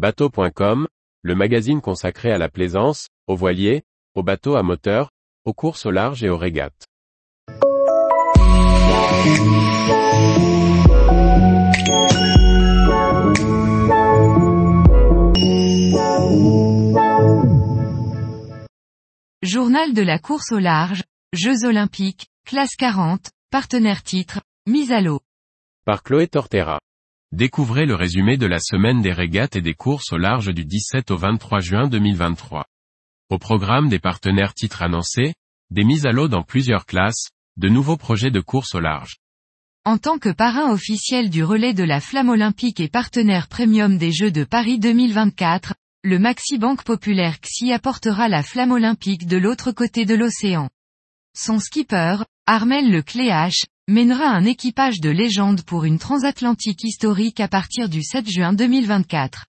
Bateau.com, le magazine consacré à la plaisance, aux voiliers, aux bateaux à moteur, aux courses au large et aux régates. Journal de la course au large, Jeux olympiques, classe 40, partenaire titre, mise à l'eau. Par Chloé Tortera. Découvrez le résumé de la semaine des régates et des courses au large du 17 au 23 juin 2023. Au programme des partenaires titres annoncés, des mises à l'eau dans plusieurs classes, de nouveaux projets de course au large. En tant que parrain officiel du relais de la flamme olympique et partenaire premium des Jeux de Paris 2024, le Maxi Banque Populaire XI apportera la flamme olympique de l'autre côté de l'océan. Son skipper, Armel Le Cléache, mènera un équipage de légende pour une transatlantique historique à partir du 7 juin 2024.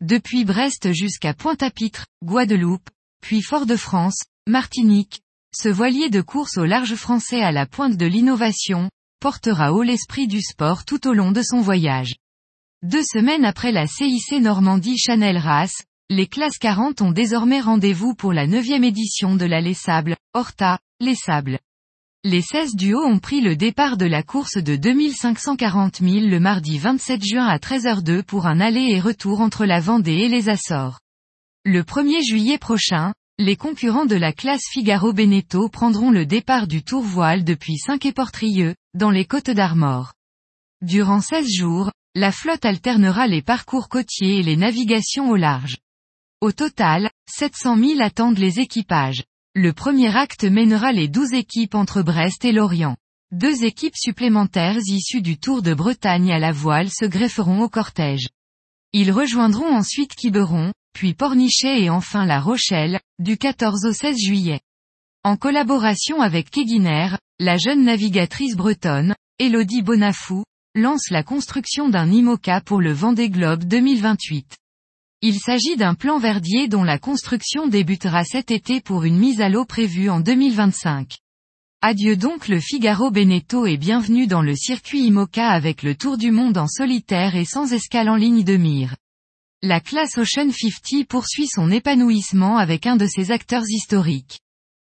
Depuis Brest jusqu'à Pointe-à-Pitre, Guadeloupe, puis Fort-de-France, Martinique, ce voilier de course au large français à la pointe de l'innovation, portera haut l'esprit du sport tout au long de son voyage. Deux semaines après la CIC Normandie Chanel Race, les classes 40 ont désormais rendez-vous pour la neuvième édition de la Les Sables, Horta, Les Sables. Les 16 duos ont pris le départ de la course de 2540 000 le mardi 27 juin à 13h02 pour un aller et retour entre la Vendée et les Açores. Le 1er juillet prochain, les concurrents de la classe Figaro Beneteau prendront le départ du Tour Voile depuis Saint-Éportrieux, dans les Côtes d'Armor. Durant 16 jours, la flotte alternera les parcours côtiers et les navigations au large. Au total, 700 000 attendent les équipages. Le premier acte mènera les 12 équipes entre Brest et Lorient. Deux équipes supplémentaires issues du Tour de Bretagne à la voile se grefferont au cortège. Ils rejoindront ensuite Quiberon, puis Pornichet et enfin La Rochelle, du 14 au 16 juillet. En collaboration avec Keguiner, la jeune navigatrice bretonne, Elodie Bonafou, lance la construction d'un IMOCA pour le Vendée Globe 2028. Il s'agit d'un plan verdier dont la construction débutera cet été pour une mise à l'eau prévue en 2025. Adieu donc le Figaro Beneteau et bienvenue dans le circuit IMOCA avec le tour du monde en solitaire et sans escale en ligne de mire. La classe Ocean 50 poursuit son épanouissement avec un de ses acteurs historiques.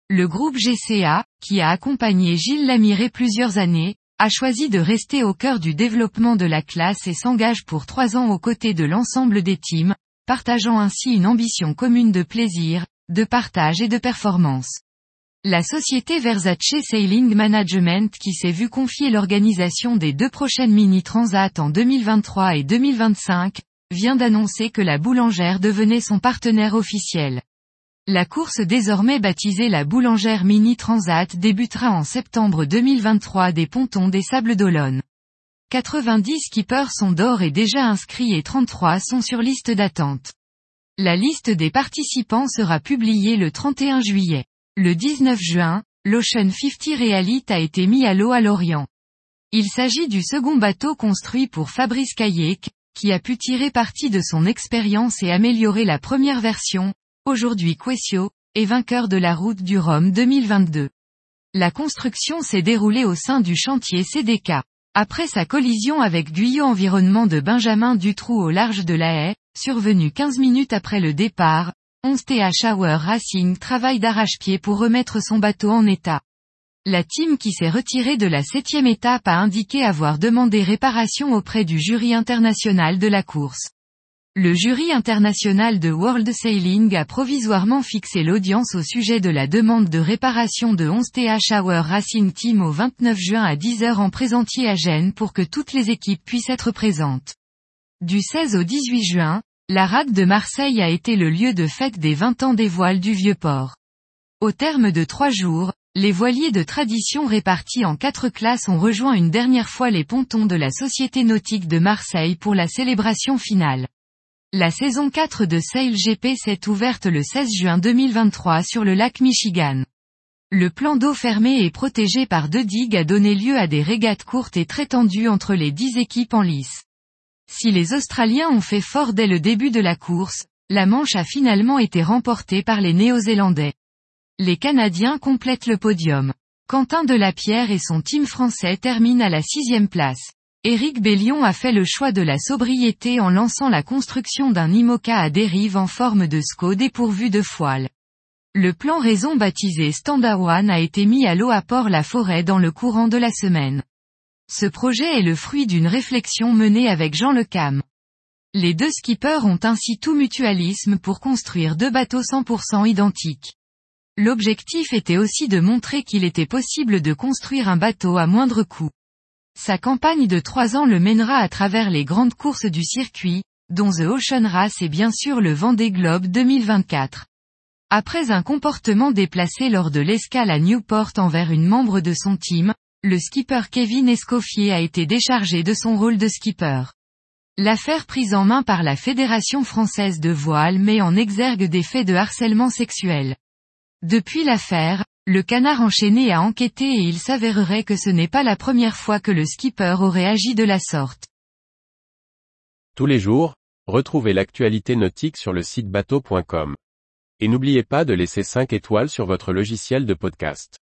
Le groupe GCA, qui a accompagné Gilles Lamiré plusieurs années, a choisi de rester au cœur du développement de la classe et s'engage pour trois ans aux côtés de l'ensemble des teams, partageant ainsi une ambition commune de plaisir, de partage et de performance. La société Versace Sailing Management qui s'est vu confier l'organisation des deux prochaines mini transat en 2023 et 2025, vient d'annoncer que la boulangère devenait son partenaire officiel. La course désormais baptisée la Boulangère Mini Transat débutera en septembre 2023 des pontons des Sables d'Olonne. 90 skippers sont d'or et déjà inscrits et 33 sont sur liste d'attente. La liste des participants sera publiée le 31 juillet. Le 19 juin, l'Ocean 50 Realite a été mis à l'eau à Lorient. Il s'agit du second bateau construit pour Fabrice Kayak, qui a pu tirer parti de son expérience et améliorer la première version, aujourd'hui Quessio, et vainqueur de la route du Rhum 2022. La construction s'est déroulée au sein du chantier CDK. Après sa collision avec Guyot Environnement de Benjamin Dutroux au large de la haie, survenue 15 minutes après le départ, 11 TH Shower Racing travaille d'arrache-pied pour remettre son bateau en état. La team qui s'est retirée de la septième étape a indiqué avoir demandé réparation auprès du jury international de la course. Le jury international de World Sailing a provisoirement fixé l'audience au sujet de la demande de réparation de 11 TH Hour Racing Team au 29 juin à 10h en présentier à Gênes pour que toutes les équipes puissent être présentes. Du 16 au 18 juin, la rade de Marseille a été le lieu de fête des 20 ans des voiles du Vieux-Port. Au terme de trois jours, les voiliers de tradition répartis en quatre classes ont rejoint une dernière fois les pontons de la Société nautique de Marseille pour la célébration finale. La saison 4 de Sail GP s'est ouverte le 16 juin 2023 sur le lac Michigan. Le plan d'eau fermé et protégé par deux digues a donné lieu à des régates courtes et très tendues entre les dix équipes en lice. Si les Australiens ont fait fort dès le début de la course, la manche a finalement été remportée par les Néo-Zélandais. Les Canadiens complètent le podium. Quentin Delapierre et son team français terminent à la sixième place. Éric Bellion a fait le choix de la sobriété en lançant la construction d'un IMOCA à dérive en forme de SCO dépourvu de foile. Le plan raison baptisé Standard One a été mis à l'eau à Port-la-Forêt dans le courant de la semaine. Ce projet est le fruit d'une réflexion menée avec Jean Lecam. Les deux skippers ont ainsi tout mutualisme pour construire deux bateaux 100% identiques. L'objectif était aussi de montrer qu'il était possible de construire un bateau à moindre coût. Sa campagne de trois ans le mènera à travers les grandes courses du circuit, dont The Ocean Race et bien sûr le Vendée Globe 2024. Après un comportement déplacé lors de l'escale à Newport envers une membre de son team, le skipper Kevin Escoffier a été déchargé de son rôle de skipper. L'affaire prise en main par la Fédération française de voile met en exergue des faits de harcèlement sexuel. Depuis l'affaire, le canard enchaîné a enquêté et il s'avérerait que ce n'est pas la première fois que le skipper aurait agi de la sorte. Tous les jours, retrouvez l'actualité nautique sur le site bateau.com. Et n'oubliez pas de laisser 5 étoiles sur votre logiciel de podcast.